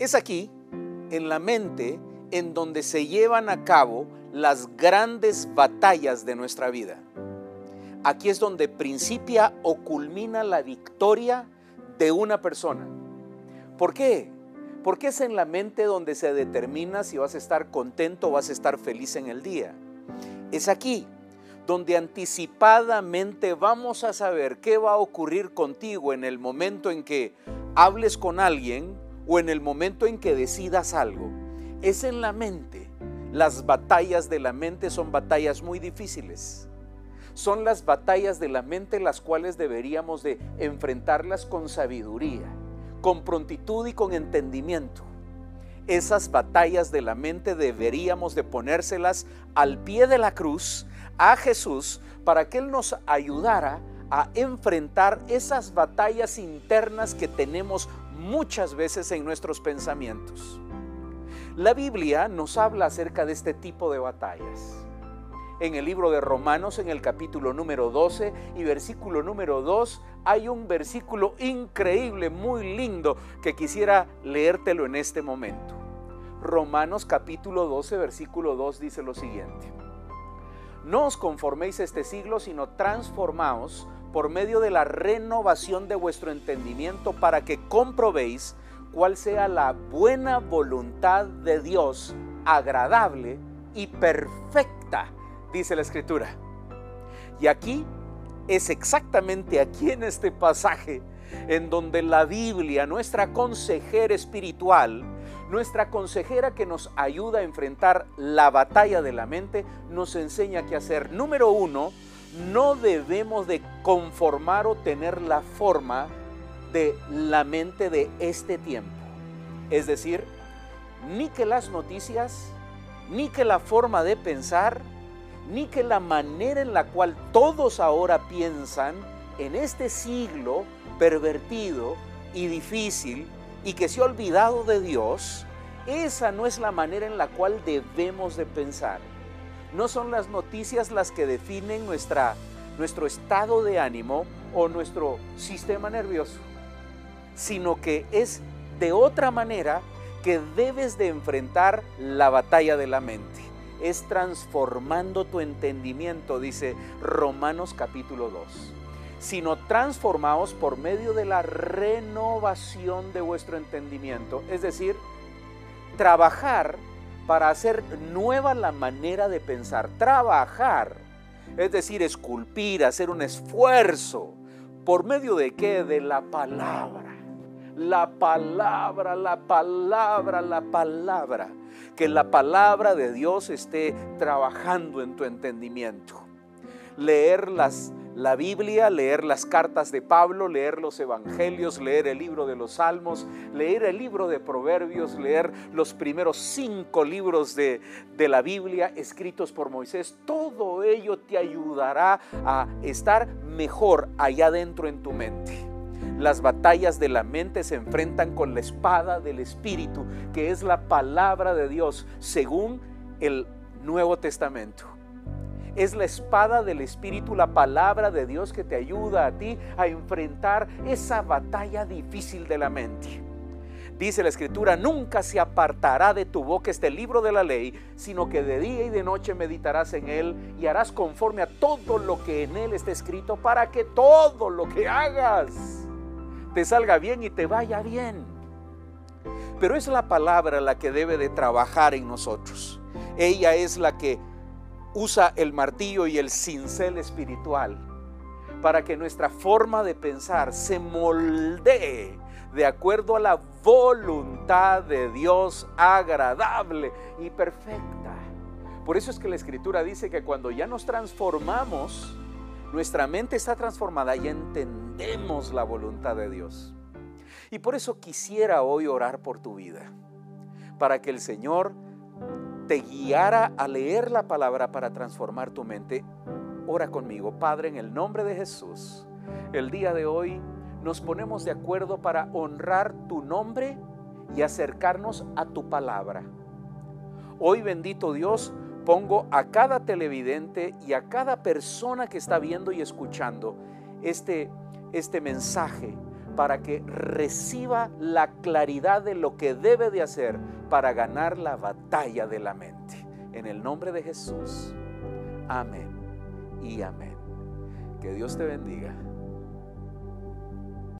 Es aquí, en la mente, en donde se llevan a cabo las grandes batallas de nuestra vida. Aquí es donde principia o culmina la victoria de una persona. ¿Por qué? Porque es en la mente donde se determina si vas a estar contento o vas a estar feliz en el día. Es aquí donde anticipadamente vamos a saber qué va a ocurrir contigo en el momento en que hables con alguien o en el momento en que decidas algo. Es en la mente. Las batallas de la mente son batallas muy difíciles. Son las batallas de la mente las cuales deberíamos de enfrentarlas con sabiduría con prontitud y con entendimiento. Esas batallas de la mente deberíamos de ponérselas al pie de la cruz a Jesús para que Él nos ayudara a enfrentar esas batallas internas que tenemos muchas veces en nuestros pensamientos. La Biblia nos habla acerca de este tipo de batallas en el libro de Romanos, en el capítulo número 12 y versículo número 2, hay un versículo increíble, muy lindo, que quisiera leértelo en este momento. Romanos capítulo 12, versículo 2 dice lo siguiente. No os conforméis a este siglo, sino transformaos por medio de la renovación de vuestro entendimiento para que comprobéis cuál sea la buena voluntad de Dios, agradable y perfecta dice la escritura. Y aquí es exactamente aquí en este pasaje en donde la Biblia, nuestra consejera espiritual, nuestra consejera que nos ayuda a enfrentar la batalla de la mente, nos enseña qué hacer. Número uno, no debemos de conformar o tener la forma de la mente de este tiempo. Es decir, ni que las noticias, ni que la forma de pensar, ni que la manera en la cual todos ahora piensan en este siglo pervertido y difícil y que se ha olvidado de Dios, esa no es la manera en la cual debemos de pensar. No son las noticias las que definen nuestra, nuestro estado de ánimo o nuestro sistema nervioso, sino que es de otra manera que debes de enfrentar la batalla de la mente. Es transformando tu entendimiento, dice Romanos capítulo 2, sino transformaos por medio de la renovación de vuestro entendimiento, es decir, trabajar para hacer nueva la manera de pensar, trabajar, es decir, esculpir, hacer un esfuerzo, ¿por medio de qué? De la palabra. La palabra, la palabra, la palabra que la palabra de Dios esté trabajando en tu entendimiento. Leer la Biblia, leer las cartas de Pablo, leer los evangelios, leer el libro de los salmos, leer el libro de proverbios, leer los primeros cinco libros de, de la Biblia escritos por Moisés, todo ello te ayudará a estar mejor allá dentro en tu mente. Las batallas de la mente se enfrentan con la espada del Espíritu, que es la palabra de Dios, según el Nuevo Testamento. Es la espada del Espíritu, la palabra de Dios que te ayuda a ti a enfrentar esa batalla difícil de la mente. Dice la escritura, nunca se apartará de tu boca este libro de la ley, sino que de día y de noche meditarás en él y harás conforme a todo lo que en él está escrito para que todo lo que hagas te salga bien y te vaya bien. Pero es la palabra la que debe de trabajar en nosotros. Ella es la que usa el martillo y el cincel espiritual para que nuestra forma de pensar se moldee de acuerdo a la voluntad de Dios agradable y perfecta. Por eso es que la escritura dice que cuando ya nos transformamos, nuestra mente está transformada y entendemos la voluntad de Dios. Y por eso quisiera hoy orar por tu vida, para que el Señor te guiara a leer la palabra para transformar tu mente. Ora conmigo, Padre, en el nombre de Jesús. El día de hoy nos ponemos de acuerdo para honrar tu nombre y acercarnos a tu palabra. Hoy, bendito Dios, pongo a cada televidente y a cada persona que está viendo y escuchando este, este mensaje para que reciba la claridad de lo que debe de hacer para ganar la batalla de la mente. En el nombre de Jesús. Amén y amén. Que Dios te bendiga.